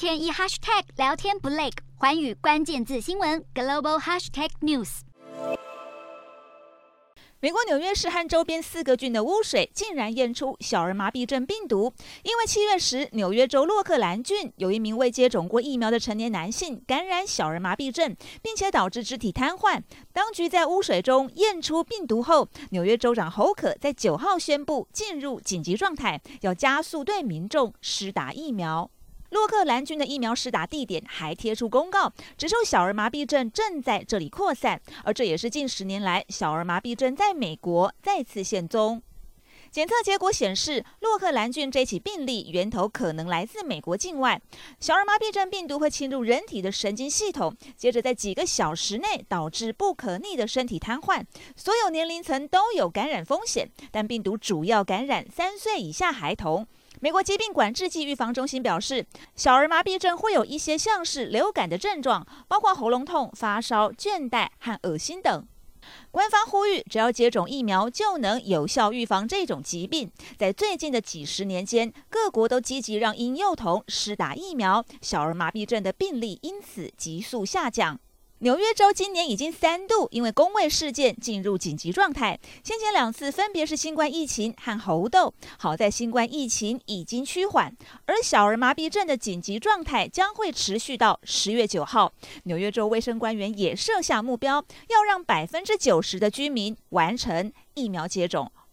天一 hashtag 聊天不累，寰宇关键字新闻 global hashtag news。美国纽约市和周边四个郡的污水竟然验出小儿麻痹症病毒，因为七月时纽约州洛克兰郡有一名未接种过疫苗的成年男性感染小儿麻痹症，并且导致肢体瘫痪。当局在污水中验出病毒后，纽约州长侯可在九号宣布进入紧急状态，要加速对民众施打疫苗。洛克兰郡的疫苗施打地点还贴出公告，指出小儿麻痹症正在这里扩散，而这也是近十年来小儿麻痹症在美国再次现踪。检测结果显示，洛克兰郡这起病例源头可能来自美国境外。小儿麻痹症病毒会侵入人体的神经系统，接着在几个小时内导致不可逆的身体瘫痪。所有年龄层都有感染风险，但病毒主要感染三岁以下孩童。美国疾病管制暨预防中心表示，小儿麻痹症会有一些像是流感的症状，包括喉咙痛、发烧、倦怠和恶心等。官方呼吁，只要接种疫苗就能有效预防这种疾病。在最近的几十年间，各国都积极让婴幼童施打疫苗，小儿麻痹症的病例因此急速下降。纽约州今年已经三度因为公卫事件进入紧急状态，先前两次分别是新冠疫情和猴痘。好在新冠疫情已经趋缓，而小儿麻痹症的紧急状态将会持续到十月九号。纽约州卫生官员也设下目标，要让百分之九十的居民完成疫苗接种。